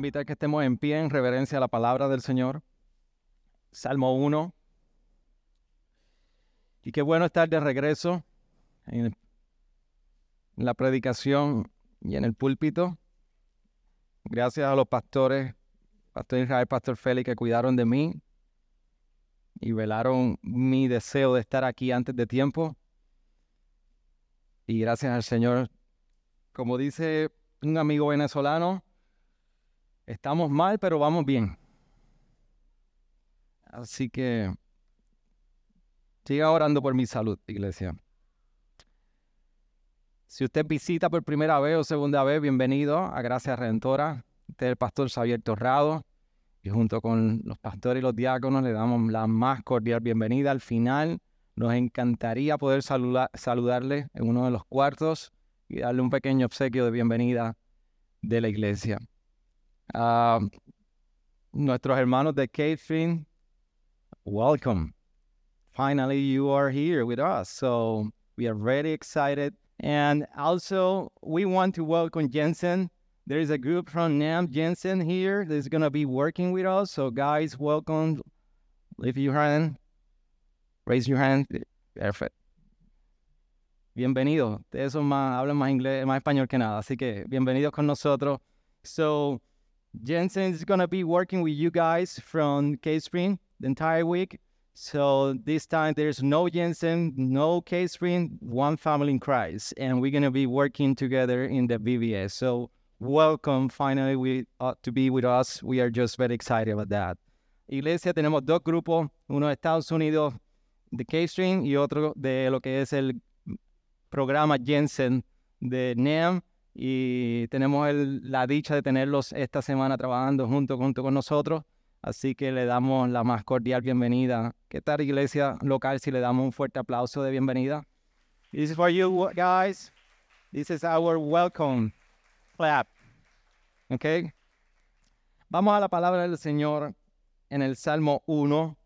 Invitar que estemos en pie en reverencia a la palabra del Señor. Salmo 1. Y qué bueno estar de regreso en, en la predicación y en el púlpito. Gracias a los pastores, Pastor Israel, Pastor Félix, que cuidaron de mí y velaron mi deseo de estar aquí antes de tiempo. Y gracias al Señor, como dice un amigo venezolano, estamos mal, pero vamos bien. Así que siga orando por mi salud, iglesia. Si usted visita por primera vez o segunda vez, bienvenido a Gracia Redentora. Este es el pastor Xavier Torrado y junto con los pastores y los diáconos le damos la más cordial bienvenida. Al final nos encantaría poder saludarle en uno de los cuartos y darle un pequeño obsequio de bienvenida de la iglesia. Uh, nuestros hermanos de Catherine, welcome. Finally, you are here with us. So we are very excited. And also, we want to welcome Jensen. There is a group from NAM Jensen here that's going to be working with us. So, guys, welcome. Lift your hand. Raise your hand. Perfect. Bienvenido. Ustedes son más, hablan más inglés, más español que nada. Así que bienvenidos con nosotros. So, Jensen is going to be working with you guys from K-Spring the entire week. So this time there's no Jensen, no K-Spring, one family in Christ. And we're going to be working together in the VBS. So welcome finally we, uh, to be with us. We are just very excited about that. Iglesia, tenemos dos grupos, uno de Estados Unidos de K-String y otro de lo que es el programa Jensen de NEAM. Y tenemos la dicha de tenerlos esta semana trabajando junto, junto con nosotros. Así que le damos la más cordial bienvenida. ¿Qué tal, iglesia local, si le damos un fuerte aplauso de bienvenida? This is for you, guys. This is our welcome clap. ¿Ok? Vamos a la palabra del Señor en el Salmo 1.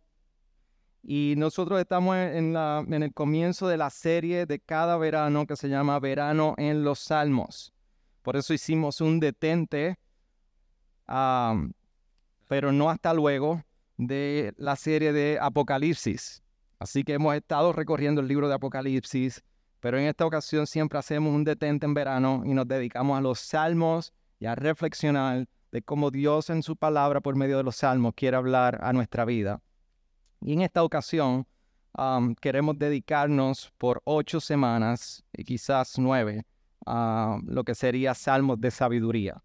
Y nosotros estamos en, la, en el comienzo de la serie de cada verano que se llama Verano en los Salmos. Por eso hicimos un detente. Pero no hasta luego de la serie de Apocalipsis. Así que hemos estado recorriendo el libro de Apocalipsis, pero en esta ocasión siempre hacemos un detente en verano y nos dedicamos a los salmos y a reflexionar de cómo Dios en su palabra por medio de los salmos quiere hablar a nuestra vida. Y en esta ocasión queremos dedicarnos por ocho semanas y quizás nueve a lo que sería salmos de sabiduría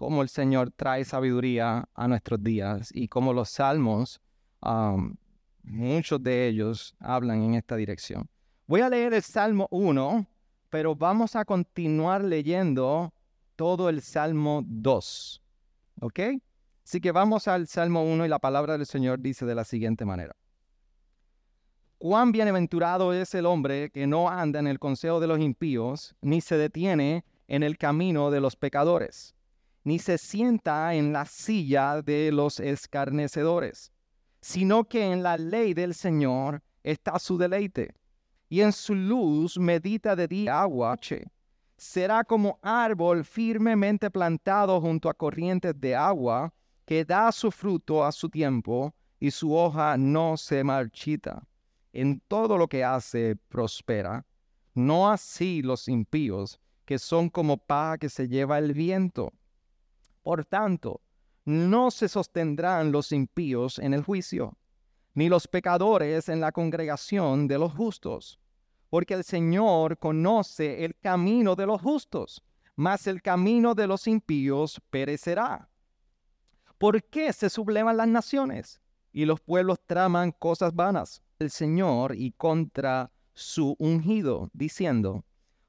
cómo el Señor trae sabiduría a nuestros días y cómo los salmos, muchos de ellos hablan en esta dirección. Voy a leer el Salmo 1, pero vamos a continuar leyendo todo el Salmo 2. ¿Ok? Así que vamos al Salmo 1 y la palabra del Señor dice de la siguiente manera. Cuán bienaventurado es el hombre que no anda en el consejo de los impíos, ni se detiene en el camino de los pecadores ni se sienta en la silla de los escarnecedores, sino que en la ley del Señor está su deleite, y en su luz medita de día agua. Será como árbol firmemente plantado junto a corrientes de agua, que da su fruto a su tiempo, y su hoja no se marchita. En todo lo que hace prospera. No así los impíos, que son como paja que se lleva el viento. Por tanto, no se sostendrán los impíos en el juicio, ni los pecadores en la congregación de los justos, porque el Señor conoce el camino de los justos, mas el camino de los impíos perecerá. ¿Por qué se sublevan las naciones y los pueblos traman cosas vanas? El Señor y contra su ungido, diciendo,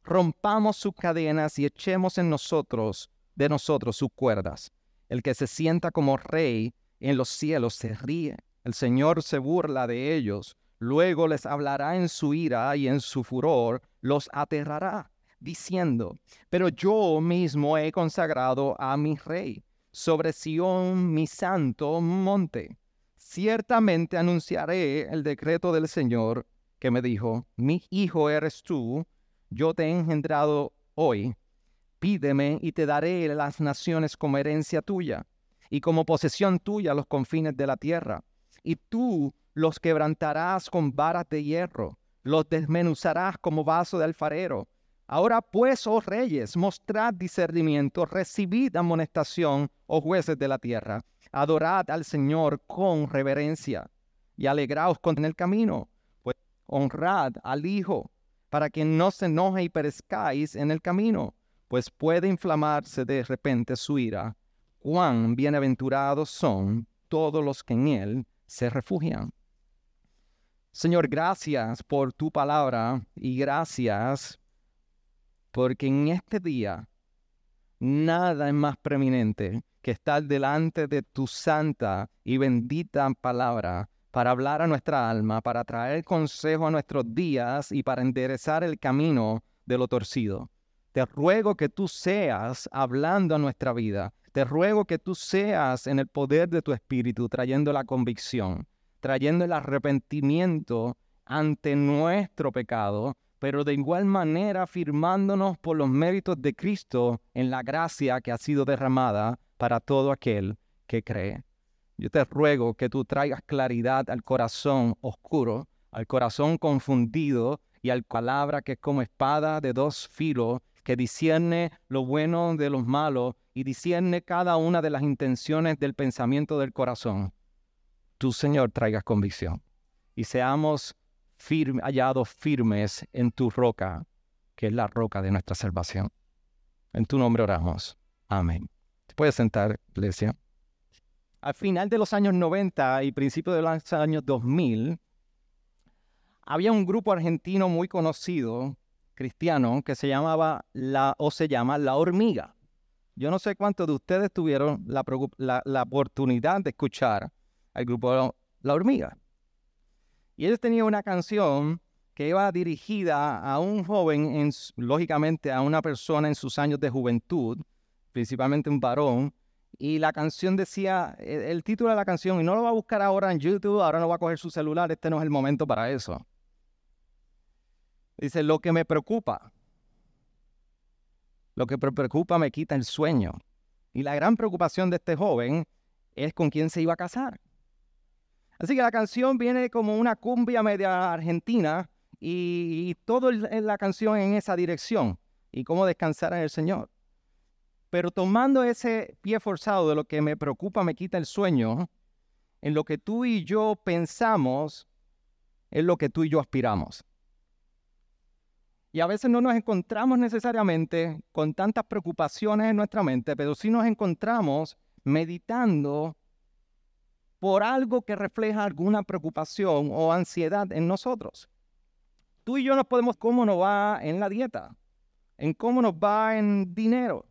rompamos sus cadenas y echemos en nosotros de nosotros sus cuerdas. El que se sienta como rey en los cielos se ríe. El Señor se burla de ellos. Luego les hablará en su ira y en su furor los aterrará, diciendo, pero yo mismo he consagrado a mi rey sobre Sión mi santo monte. Ciertamente anunciaré el decreto del Señor que me dijo, mi hijo eres tú, yo te he engendrado hoy. Pídeme y te daré las naciones como herencia tuya y como posesión tuya los confines de la tierra. Y tú los quebrantarás con varas de hierro, los desmenuzarás como vaso de alfarero. Ahora pues, oh reyes, mostrad discernimiento, recibid amonestación, oh jueces de la tierra. Adorad al Señor con reverencia y alegraos con el camino, pues honrad al Hijo, para que no se enoje y perezcáis en el camino, pues puede inflamarse de repente su ira cuán bienaventurados son todos los que en Él se refugian. Señor, gracias por tu palabra y gracias porque en este día nada es más preeminente que estar delante de tu santa y bendita palabra para hablar a nuestra alma, para traer consejo a nuestros días y para enderezar el camino de lo torcido. Te ruego que tú seas hablando a nuestra vida, te ruego que tú seas en el poder de tu espíritu, trayendo la convicción, trayendo el arrepentimiento ante nuestro pecado, pero de igual manera afirmándonos por los méritos de Cristo en la gracia que ha sido derramada para todo aquel que cree. Yo te ruego que tú traigas claridad al corazón oscuro, al corazón confundido y al palabra que es como espada de dos filos que discierne lo bueno de los malos y discierne cada una de las intenciones del pensamiento del corazón. Tu Señor traigas convicción y seamos hallados firmes en tu roca, que es la roca de nuestra salvación. En tu nombre oramos. Amén. ¿Te puedes sentar, iglesia? Al final de los años 90 y principios de los años 2000, había un grupo argentino muy conocido cristiano que se llamaba la, o se llama La Hormiga. Yo no sé cuántos de ustedes tuvieron la, la, oportunidad de escuchar al grupo La Hormiga. Y ellos tenían una canción que iba dirigida a un joven, en, lógicamente a una persona en sus años de juventud, principalmente un varón, y la canción decía, el, el, título de la canción, y no lo va a buscar ahora en YouTube, ahora no va a coger su celular, este no es el momento para eso. Dice, lo que me preocupa, lo que me preocupa me quita el sueño. Y la gran preocupación de este joven es con quién se iba a casar. Así que la canción viene como una cumbia media argentina y, todo la canción en esa dirección y cómo descansar en el Señor. Pero tomando ese pie forzado de lo que me preocupa me quita el sueño, en lo que tú y yo pensamos es lo que tú y yo aspiramos. Y a veces no nos encontramos necesariamente con tantas preocupaciones en nuestra mente, pero sí nos encontramos meditando por algo que refleja alguna preocupación o ansiedad en nosotros. Tú y yo nos podemos cómo nos va en la dieta, en cómo nos va en dinero,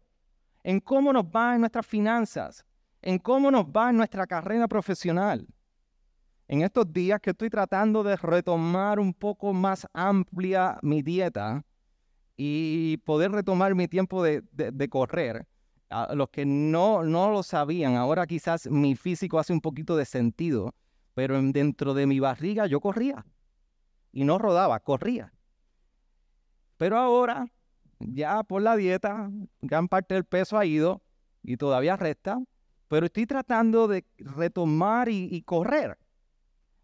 en cómo nos va en nuestras finanzas, en cómo nos va en nuestra carrera profesional en estos días que estoy tratando de retomar un poco más amplia mi dieta y poder retomar mi tiempo de, correr, los que no, no lo sabían, ahora quizás mi físico hace un poquito de sentido, pero dentro de mi barriga yo corría y no rodaba, corría. Pero ahora, ya por la dieta, gran parte del peso ha ido y todavía resta, pero estoy tratando de retomar y correr.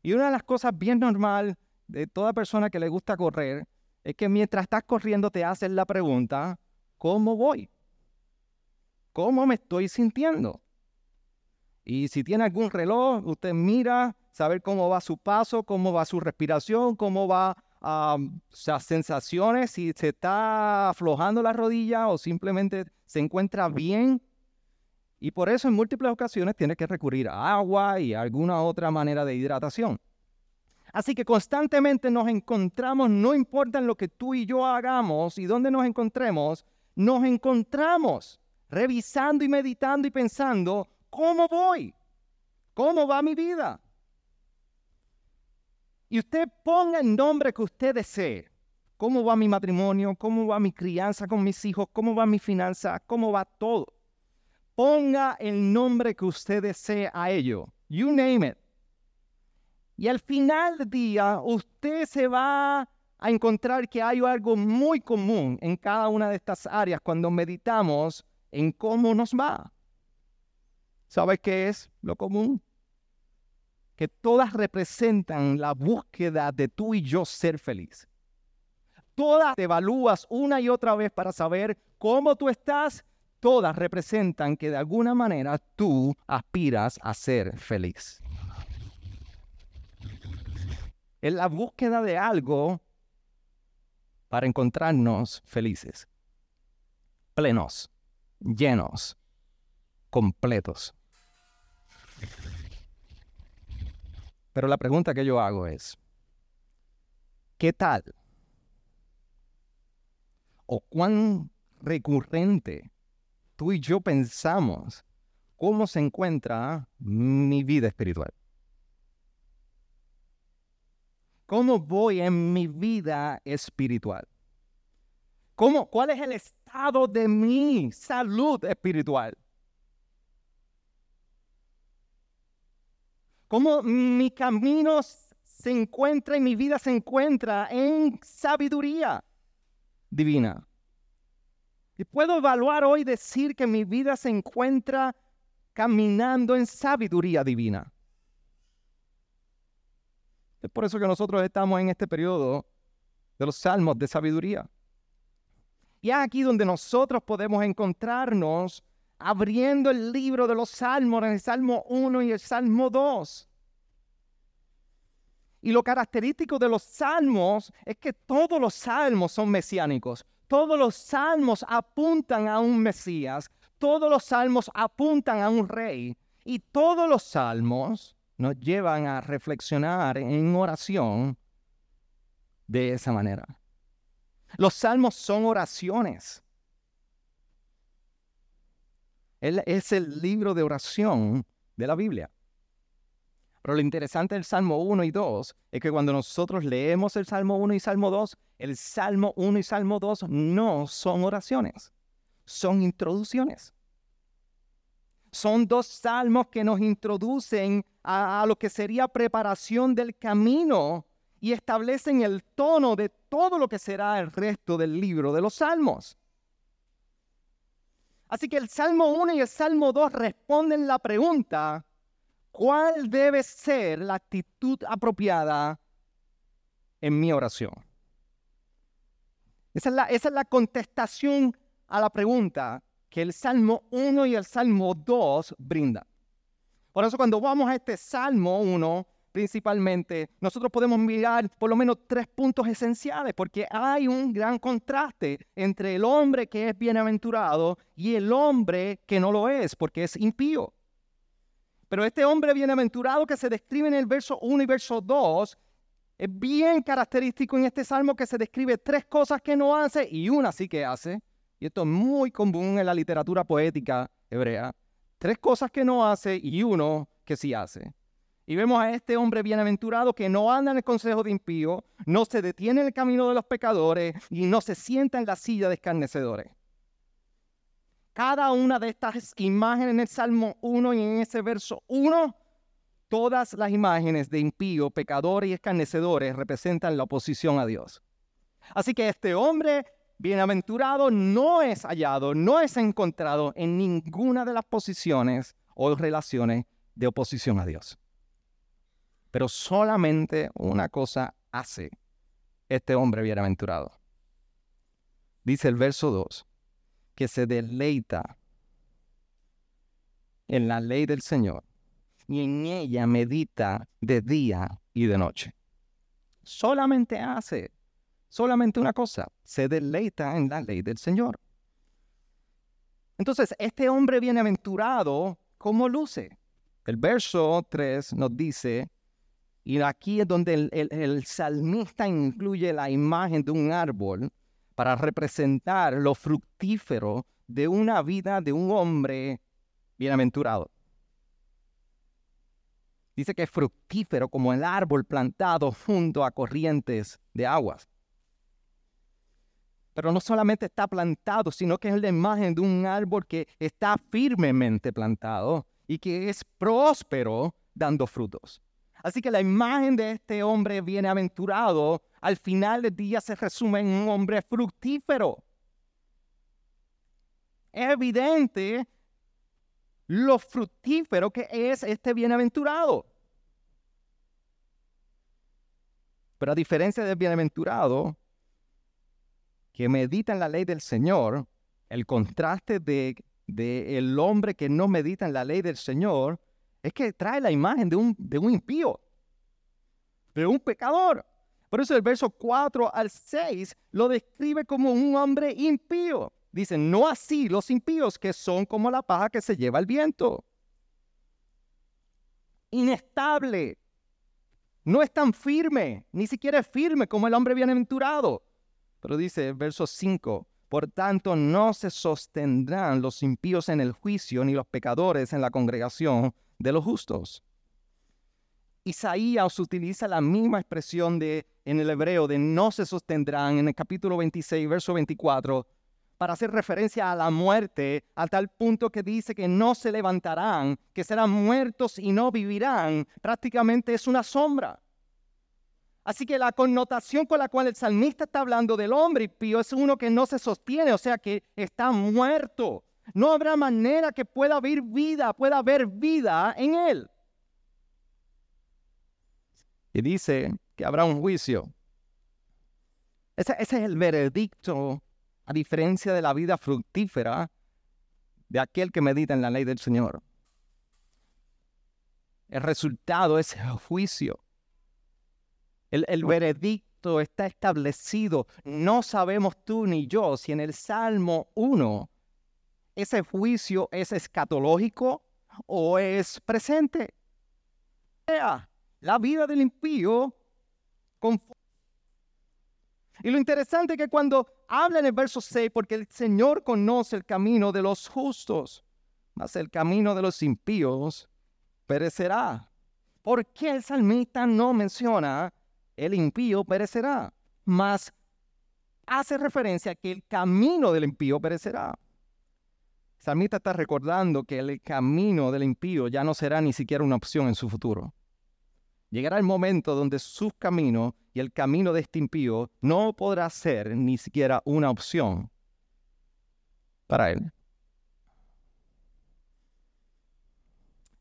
Y una de las cosas bien normal de toda persona que le gusta correr es que mientras estás corriendo te haces la pregunta, ¿cómo voy? ¿Cómo me estoy sintiendo? Y si tiene algún reloj, usted mira, saber cómo va su paso, cómo va su respiración, cómo va las sensaciones, si se está aflojando la rodilla o simplemente se encuentra bien y por eso en múltiples ocasiones tiene que recurrir a agua y alguna otra manera de hidratación. Así que constantemente nos encontramos, no importa lo que tú y yo hagamos y dónde nos encontremos, nos encontramos revisando y meditando y pensando, ¿cómo voy? ¿Cómo va mi vida? Y usted ponga el nombre que usted desee. ¿Cómo va mi matrimonio? ¿Cómo va mi crianza con mis hijos? ¿Cómo va mi finanza? ¿Cómo va todo? Ponga el nombre que usted desee a ello. You name it. Y al final del día, usted se va a encontrar que hay algo muy común en cada una de estas áreas cuando meditamos en cómo nos va. ¿Sabe qué es lo común? Que todas representan la búsqueda de tú y yo ser feliz. Todas te evalúas una y otra vez para saber cómo tú estás. Todas representan que de alguna manera tú aspiras a ser feliz. Es la búsqueda de algo para encontrarnos felices, plenos, llenos, completos. Pero la pregunta que yo hago es, ¿qué tal? ¿O cuán recurrente tú y yo pensamos cómo se encuentra mi vida espiritual? ¿Cómo voy en mi vida espiritual? ¿Cómo, ¿Cuál es el estado de mi salud espiritual? ¿Cómo mi camino se encuentra y mi vida se encuentra en sabiduría divina? Y puedo evaluar hoy decir que mi vida se encuentra caminando en sabiduría divina. Es por eso que nosotros estamos en este periodo de los salmos de sabiduría. Y es aquí donde nosotros podemos encontrarnos abriendo el libro de los salmos en el Salmo 1 y el Salmo 2. Y lo característico de los salmos es que todos los salmos son mesiánicos. Todos los salmos apuntan a un Mesías. Todos los salmos apuntan a un rey. Y todos los salmos nos llevan a reflexionar en oración de esa manera. Los salmos son oraciones. es el libro de oración de la Biblia. Pero lo interesante del Salmo 1 y 2 es que cuando nosotros leemos el Salmo 1 y Salmo 2, el Salmo 1 y Salmo 2 no son oraciones, son introducciones. Son dos salmos que nos introducen a, lo que sería preparación del camino y establecen el tono de todo lo que será el resto del libro de los salmos. Así que el Salmo 1 y el Salmo 2 responden la pregunta, ¿cuál debe ser la actitud apropiada en mi oración? Esa es la, contestación a la pregunta que el Salmo 1 y el Salmo 2 brindan. Por eso cuando vamos a este Salmo 1, principalmente, nosotros podemos mirar por lo menos tres puntos esenciales, porque hay un gran contraste entre el hombre que es bienaventurado y el hombre que no lo es, porque es impío. Pero este hombre bienaventurado que se describe en el verso 1 y verso 2, es bien característico en este salmo que se describe tres cosas que no hace y una sí que hace y esto es muy común en la literatura poética hebrea, tres cosas que no hace y uno que sí hace. Y vemos a este hombre bienaventurado que no anda en el consejo de impío, no se detiene en el camino de los pecadores y no se sienta en la silla de escarnecedores. Cada una de estas imágenes en el Salmo 1 y en ese verso 1, todas las imágenes de impío, pecadores y escarnecedores representan la oposición a Dios. Así que este hombre bienaventurado no es hallado, no es encontrado en ninguna de las posiciones o relaciones de oposición a Dios. Pero solamente una cosa hace este hombre bienaventurado. Dice el verso 2, que se deleita en la ley del Señor y en ella medita de día y de noche. Solamente hace solamente una cosa, se deleita en la ley del Señor. Entonces, este hombre bienaventurado, ¿cómo luce? El verso 3 nos dice, y aquí es donde el, salmista incluye la imagen de un árbol para representar lo fructífero de una vida de un hombre bienaventurado. Dice que es fructífero como el árbol plantado junto a corrientes de aguas. Pero no solamente está plantado, sino que es la imagen de un árbol que está firmemente plantado y que es próspero dando frutos. Así que la imagen de este hombre bienaventurado al final del día se resume en un hombre fructífero. Es evidente lo fructífero que es este bienaventurado. Pero a diferencia del bienaventurado, que medita en la ley del Señor, el contraste de, de, el hombre que no medita en la ley del Señor es que trae la imagen de un, de un impío, de un pecador. Por eso el verso 4 al 6 lo describe como un hombre impío. Dice, no así los impíos que son como la paja que se lleva el viento. Inestable. No es tan firme, ni siquiera es firme como el hombre bienaventurado. Pero dice el verso 5, por tanto no se sostendrán los impíos en el juicio, ni los pecadores en la congregación de los justos. Isaías utiliza la misma expresión de en el hebreo de no se sostendrán en el capítulo 26, verso 24, para hacer referencia a la muerte, a tal punto que dice que no se levantarán, que serán muertos y no vivirán, prácticamente es una sombra. Así que la connotación con la cual el salmista está hablando del hombre impío es uno que no se sostiene, o sea que está muerto. No habrá manera que pueda haber vida, pueda haber vida en él. Y dice que habrá un juicio. ese es el veredicto a diferencia de la vida fructífera de aquel que medita en la ley del Señor. El resultado es el juicio. El, el, veredicto está establecido. No sabemos tú ni yo si en el Salmo 1 ese juicio es escatológico o es presente. La vida del impío y lo interesante es que cuando habla en el verso 6, porque el Señor conoce el camino de los justos, mas el camino de los impíos perecerá. ¿Por qué el salmista no menciona el impío perecerá? Mas hace referencia a que el camino del impío perecerá. Salmista está recordando que el camino del impío ya no será ni siquiera una opción en su futuro. Llegará el momento donde sus caminos y el camino de este impío no podrá ser ni siquiera una opción para él.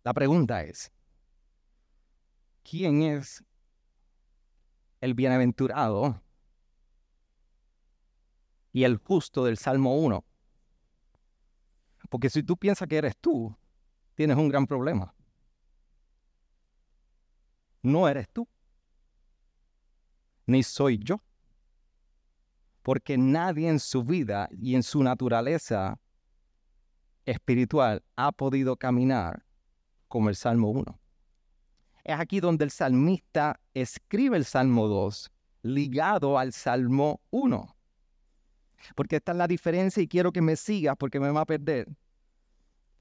La pregunta es, ¿quién es el bienaventurado y el justo del Salmo 1? Porque si tú piensas que eres tú, tienes un gran problema no eres tú, ni soy yo. Porque nadie en su vida y en su naturaleza espiritual ha podido caminar como el Salmo 1. Es aquí donde el salmista escribe el Salmo 2 ligado al Salmo 1. Porque esta es la diferencia y quiero que me sigas porque me va a perder.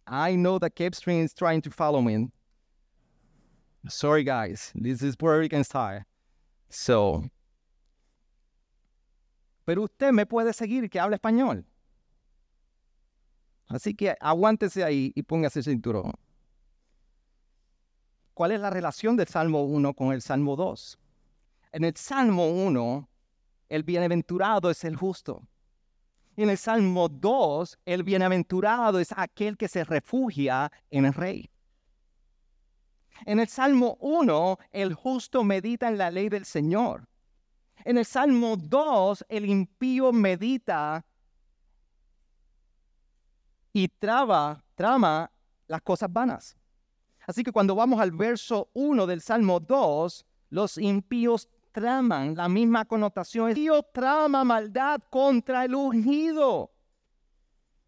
I know that Cape Stream is trying to follow me. Sorry, guys. This is where we can start. So. Pero usted me puede seguir que habla español. Así que aguántese ahí y póngase el cinturón. ¿Cuál es la relación del Salmo 1 con el Salmo 2? En el Salmo 1, el bienaventurado es el justo. En el Salmo 2, el bienaventurado es aquel que se refugia en el rey. En el Salmo 1, el justo medita en la ley del Señor. En el Salmo 2, el impío medita y traba, trama las cosas vanas. Así que cuando vamos al verso 1 del Salmo 2, los impíos traman la misma connotación. Impío trama maldad contra el ungido.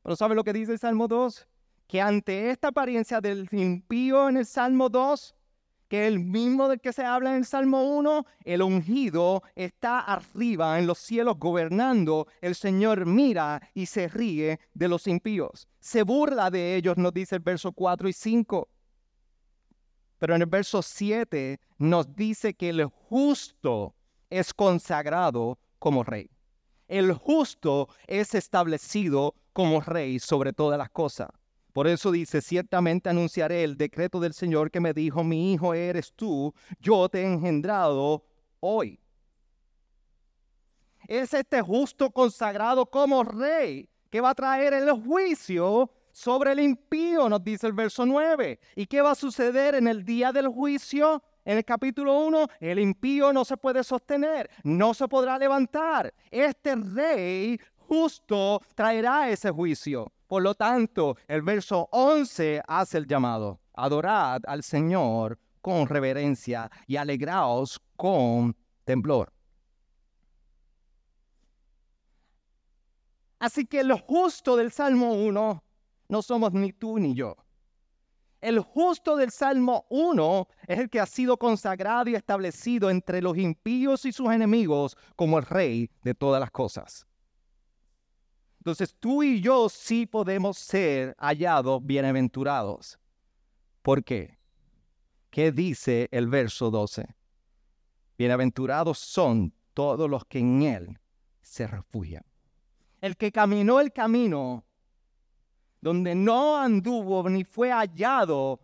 Pero ¿sabe lo que dice el Salmo 2? que ante esta apariencia del impío en el Salmo 2, que el mismo del que se habla en el Salmo 1, el ungido está arriba en los cielos gobernando, el Señor mira y se ríe de los impíos, se burla de ellos, nos dice el verso 4 y 5. Pero en el verso 7 nos dice que el justo es consagrado como rey. El justo es establecido como rey sobre todas las cosas. Por eso dice, ciertamente anunciaré el decreto del Señor que me dijo, mi hijo eres tú, yo te he engendrado hoy. Es este justo consagrado como rey que va a traer el juicio sobre el impío, nos dice el verso 9. ¿Y qué va a suceder en el día del juicio? En el capítulo 1, el impío no se puede sostener, no se podrá levantar. Este rey justo traerá ese juicio. Por lo tanto, el verso 11 hace el llamado. Adorad al Señor con reverencia y alegraos con temblor. Así que lo justo del Salmo 1 no somos ni tú ni yo. El justo del Salmo 1 es el que ha sido consagrado y establecido entre los impíos y sus enemigos como el rey de todas las cosas. Entonces tú y yo sí podemos ser hallados bienaventurados. ¿Por qué? ¿Qué dice el verso 12? Bienaventurados son todos los que en él se refugian. El que caminó el camino donde no anduvo ni fue hallado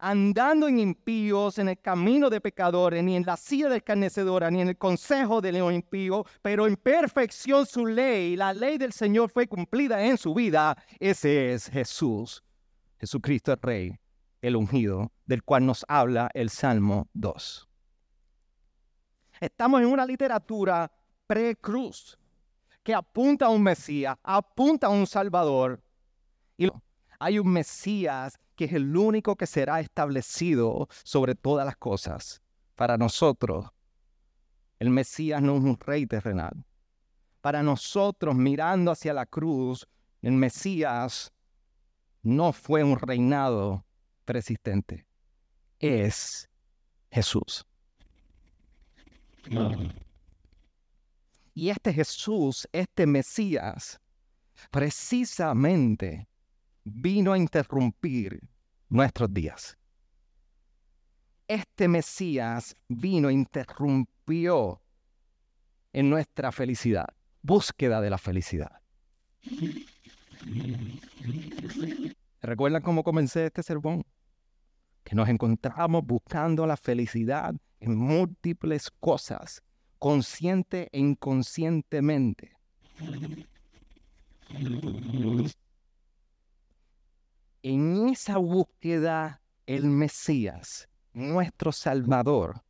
andando en impíos, en el camino de pecadores, ni en la silla de escarnecedora, ni en el consejo de león impío, pero en perfección su ley, la ley del Señor fue cumplida en su vida. Ese es Jesús, Jesucristo el Rey, el ungido, del cual nos habla el Salmo 2. Estamos en una literatura pre-cruz que apunta a un Mesías, apunta a un Salvador, y hay un Mesías que es el único que será establecido sobre todas las cosas. Para nosotros, el Mesías no es un rey terrenal. Para nosotros, mirando hacia la cruz, el Mesías no fue un reinado persistente. Es Jesús. Y este Jesús, este Mesías, precisamente vino a interrumpir nuestros días. Este Mesías vino, e interrumpió en nuestra felicidad, búsqueda de la felicidad. ¿Recuerdan cómo comencé este sermón? Que nos encontramos buscando la felicidad en múltiples cosas, consciente e inconscientemente. En esa búsqueda, el Mesías, nuestro Salvador,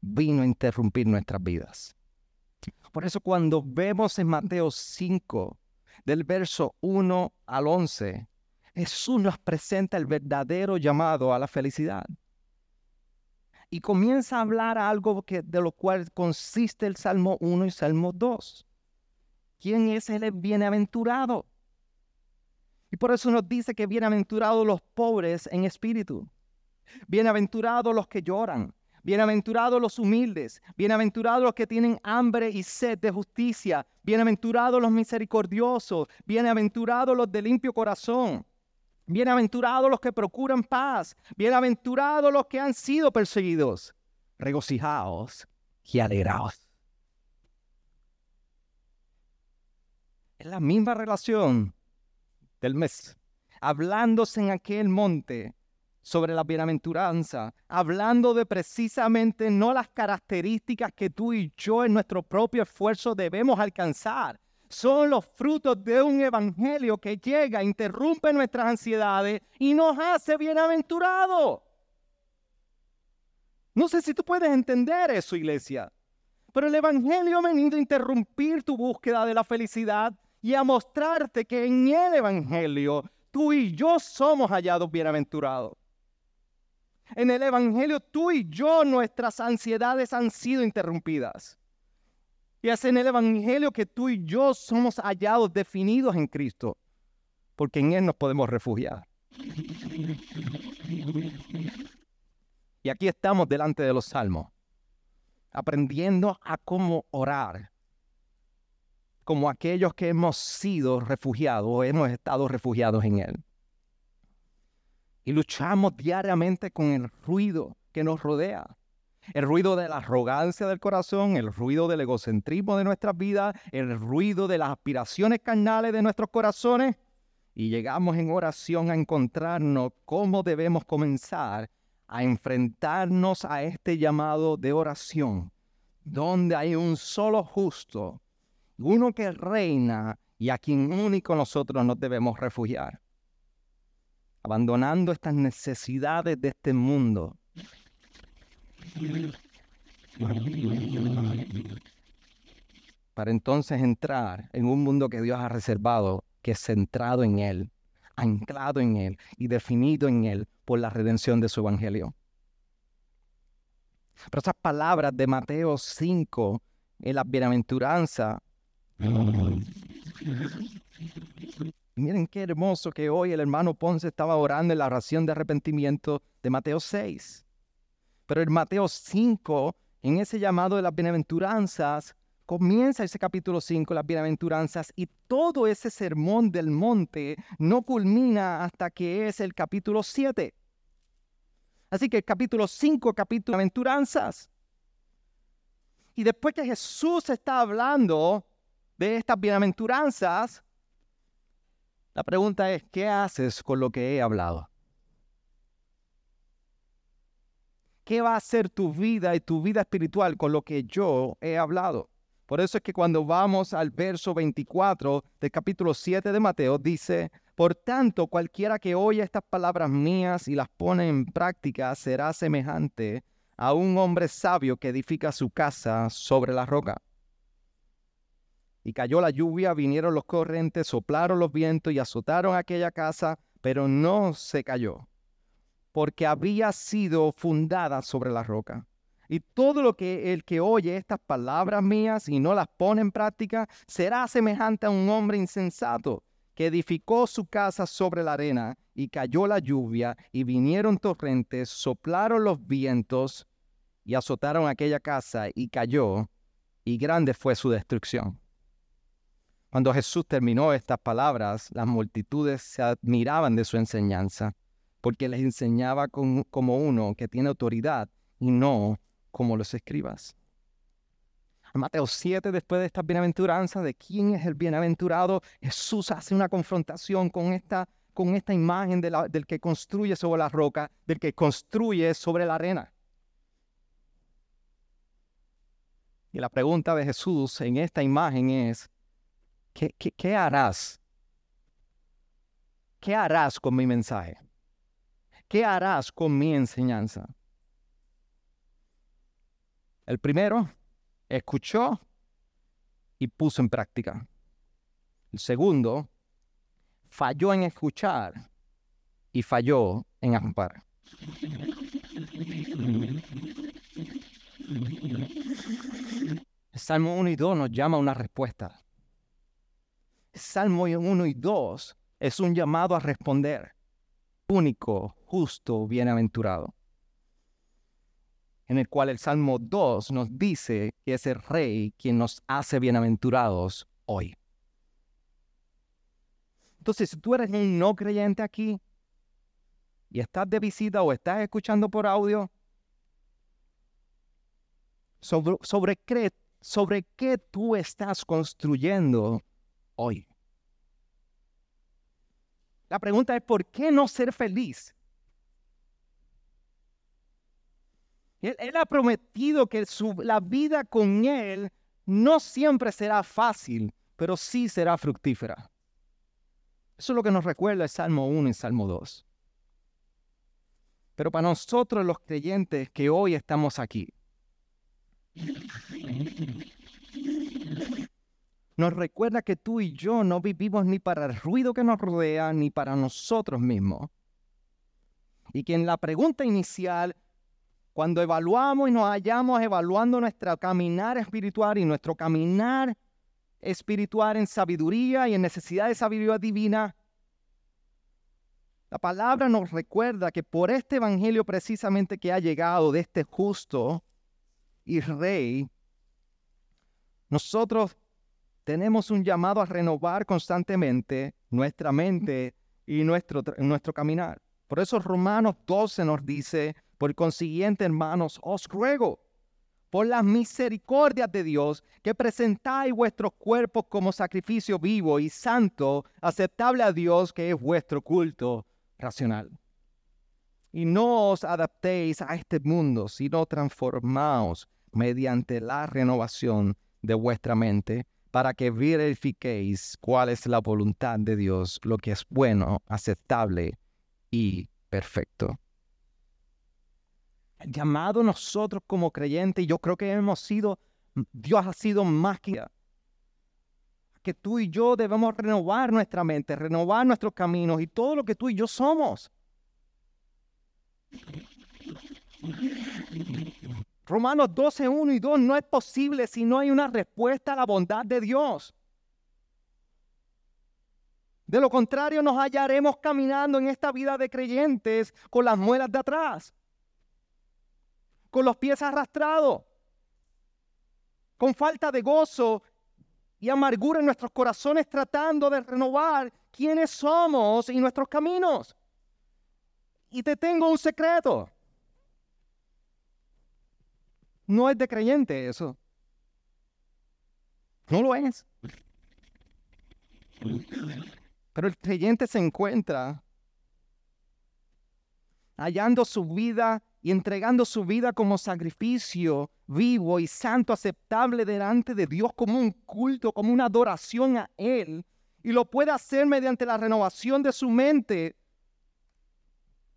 vino a interrumpir nuestras vidas. Por eso cuando vemos en Mateo 5, del verso 1 al 11, Jesús nos presenta el verdadero llamado a la felicidad. Y comienza a hablar algo que, de lo cual consiste el Salmo 1 y Salmo 2. ¿Quién es el bienaventurado? Y por eso nos dice que bienaventurados los pobres en espíritu, bienaventurados los que lloran, bienaventurados los humildes, bienaventurados los que tienen hambre y sed de justicia, bienaventurados los misericordiosos, bienaventurados los de limpio corazón, bienaventurados los que procuran paz, bienaventurados los que han sido perseguidos, regocijaos y alegraos. Es la misma relación del mes, hablándose en aquel monte sobre la bienaventuranza, hablando de precisamente no las características que tú y yo en nuestro propio esfuerzo debemos alcanzar. Son los frutos de un evangelio que llega, interrumpe nuestras ansiedades y nos hace bienaventurados. No sé si tú puedes entender eso, iglesia. Pero el Evangelio ha venido a interrumpir tu búsqueda de la felicidad y a mostrarte que en el Evangelio tú y yo somos hallados bienaventurados. En el Evangelio tú y yo nuestras ansiedades han sido interrumpidas. Y es en el Evangelio que tú y yo somos hallados definidos en Cristo, porque en Él nos podemos refugiar. Y aquí estamos delante de los salmos, aprendiendo a cómo orar como aquellos que hemos sido refugiados o hemos estado refugiados en Él. Y luchamos diariamente con el ruido que nos rodea. El ruido de la arrogancia del corazón, el ruido del egocentrismo de nuestras vidas, el ruido de las aspiraciones carnales de nuestros corazones. Y llegamos en oración a encontrarnos cómo debemos comenzar a enfrentarnos a este llamado de oración, donde hay un solo justo, uno que reina y a quien único nosotros nos debemos refugiar. Abandonando estas necesidades de este mundo para entonces entrar en un mundo que Dios ha reservado, que es centrado en Él, anclado en Él y definido en Él por la redención de su Evangelio. Pero esas palabras de Mateo 5 en la bienaventuranza. Miren qué hermoso que hoy el hermano Ponce estaba orando en la oración de arrepentimiento de Mateo 6. Pero en Mateo 5, en ese llamado de las bienaventuranzas, comienza ese capítulo 5, las bienaventuranzas, y todo ese sermón del monte no culmina hasta que es el capítulo 7. Así que el capítulo 5, capítulo de bienaventuranzas. Y después que Jesús está hablando de estas bienaventuranzas, la pregunta es, ¿qué haces con lo que he hablado? ¿Qué va a ser tu vida y tu vida espiritual con lo que yo he hablado? Por eso es que cuando vamos al verso 24 del capítulo 7 de Mateo, dice, por tanto, cualquiera que oye estas palabras mías y las pone en práctica será semejante a un hombre sabio que edifica su casa sobre la roca. Y cayó la lluvia, vinieron los corrientes, soplaron los vientos y azotaron aquella casa, pero no se cayó porque había sido fundada sobre la roca. Y todo lo que el que oye estas palabras mías y no las pone en práctica será semejante a un hombre insensato que edificó su casa sobre la arena y cayó la lluvia y vinieron torrentes, soplaron los vientos y azotaron aquella casa y cayó y grande fue su destrucción. Cuando Jesús terminó estas palabras, las multitudes se admiraban de su enseñanza porque les enseñaba como uno que tiene autoridad y no como los escribas. Mateo 7, después de esta bienaventuranza, de quién es el bienaventurado, Jesús hace una confrontación con esta, con esta imagen del que construye sobre la roca, del que construye sobre la arena. Y la pregunta de Jesús en esta imagen es, qué harás? ¿Qué harás con mi mensaje? ¿qué harás con mi enseñanza? El primero, escuchó y puso en práctica. El segundo, falló en escuchar y falló en ampar. El Salmo 1 y 2 nos llama a una respuesta. Salmo 1 y 2 es un llamado a responder único, justo, bienaventurado. En el cual el Salmo 2 nos dice que es el Rey quien nos hace bienaventurados hoy. Entonces, si tú eres un no creyente aquí y estás de visita o estás escuchando por audio, sobre, sobre, sobre qué tú estás construyendo hoy. La pregunta es, ¿por qué no ser feliz? Él, ha prometido que la vida con Él no siempre será fácil, pero sí será fructífera. Eso es lo que nos recuerda el Salmo 1 y Salmo 2. Pero para nosotros los creyentes que hoy estamos aquí, nos recuerda que tú y yo no vivimos ni para el ruido que nos rodea, ni para nosotros mismos. Y que en la pregunta inicial, cuando evaluamos y nos hallamos evaluando nuestro caminar espiritual y nuestro caminar espiritual en sabiduría y en necesidad de sabiduría divina, la palabra nos recuerda que por este evangelio precisamente que ha llegado de este justo y rey, nosotros tenemos un llamado a renovar constantemente nuestra mente y nuestro, nuestro caminar. Por eso Romanos 12 nos dice, por consiguiente, hermanos, os ruego, por las misericordias de Dios, que presentáis vuestros cuerpos como sacrificio vivo y santo, aceptable a Dios, que es vuestro culto racional. Y no os adaptéis a este mundo, sino transformaos mediante la renovación de vuestra mente, para que verifiquéis cuál es la voluntad de Dios, lo que es bueno, aceptable y perfecto. Llamado nosotros como creyentes, yo creo que hemos sido, Dios ha sido más que que tú y yo debemos renovar nuestra mente, renovar nuestros caminos y todo lo que tú y yo somos. Romanos 12, 1 y 2 no es posible si no hay una respuesta a la bondad de Dios. De lo contrario, nos hallaremos caminando en esta vida de creyentes con las muelas de atrás, con los pies arrastrados, con falta de gozo y amargura en nuestros corazones tratando de renovar quiénes somos y nuestros caminos. Y te tengo un secreto. No es de creyente eso. No lo es. Pero el creyente se encuentra hallando su vida y entregando su vida como sacrificio vivo y santo, aceptable delante de Dios, como un culto, como una adoración a Él. Y lo puede hacer mediante la renovación de su mente,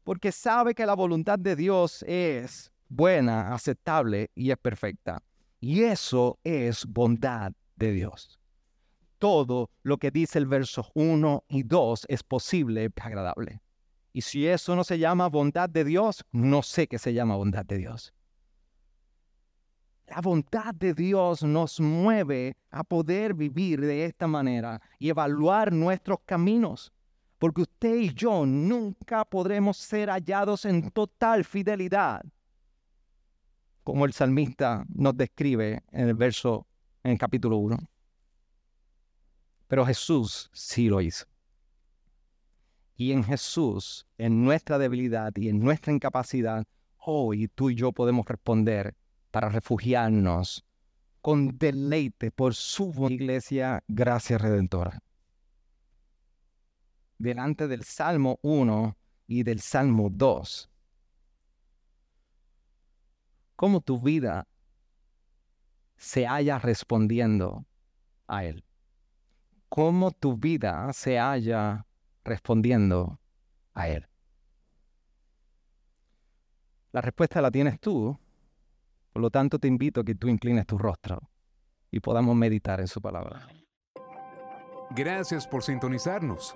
porque sabe que la voluntad de Dios es buena, aceptable y es perfecta. Y eso es bondad de Dios. Todo lo que dice el verso 1 y 2 es posible y agradable. Y si eso no se llama bondad de Dios, no sé qué se llama bondad de Dios. La bondad de Dios nos mueve a poder vivir de esta manera y evaluar nuestros caminos, porque usted y yo nunca podremos ser hallados en total fidelidad como el salmista nos describe en el verso, en el capítulo 1. Pero Jesús sí lo hizo. Y en Jesús, en nuestra debilidad y en nuestra incapacidad, hoy tú y yo podemos responder para refugiarnos con deleite por su iglesia, gracia redentora. Delante del Salmo 1 y del Salmo 2, cómo tu vida se haya respondiendo a Él. Cómo tu vida se haya respondiendo a Él. La respuesta la tienes tú, por lo tanto te invito a que tú inclines tu rostro y podamos meditar en su palabra. Gracias por sintonizarnos.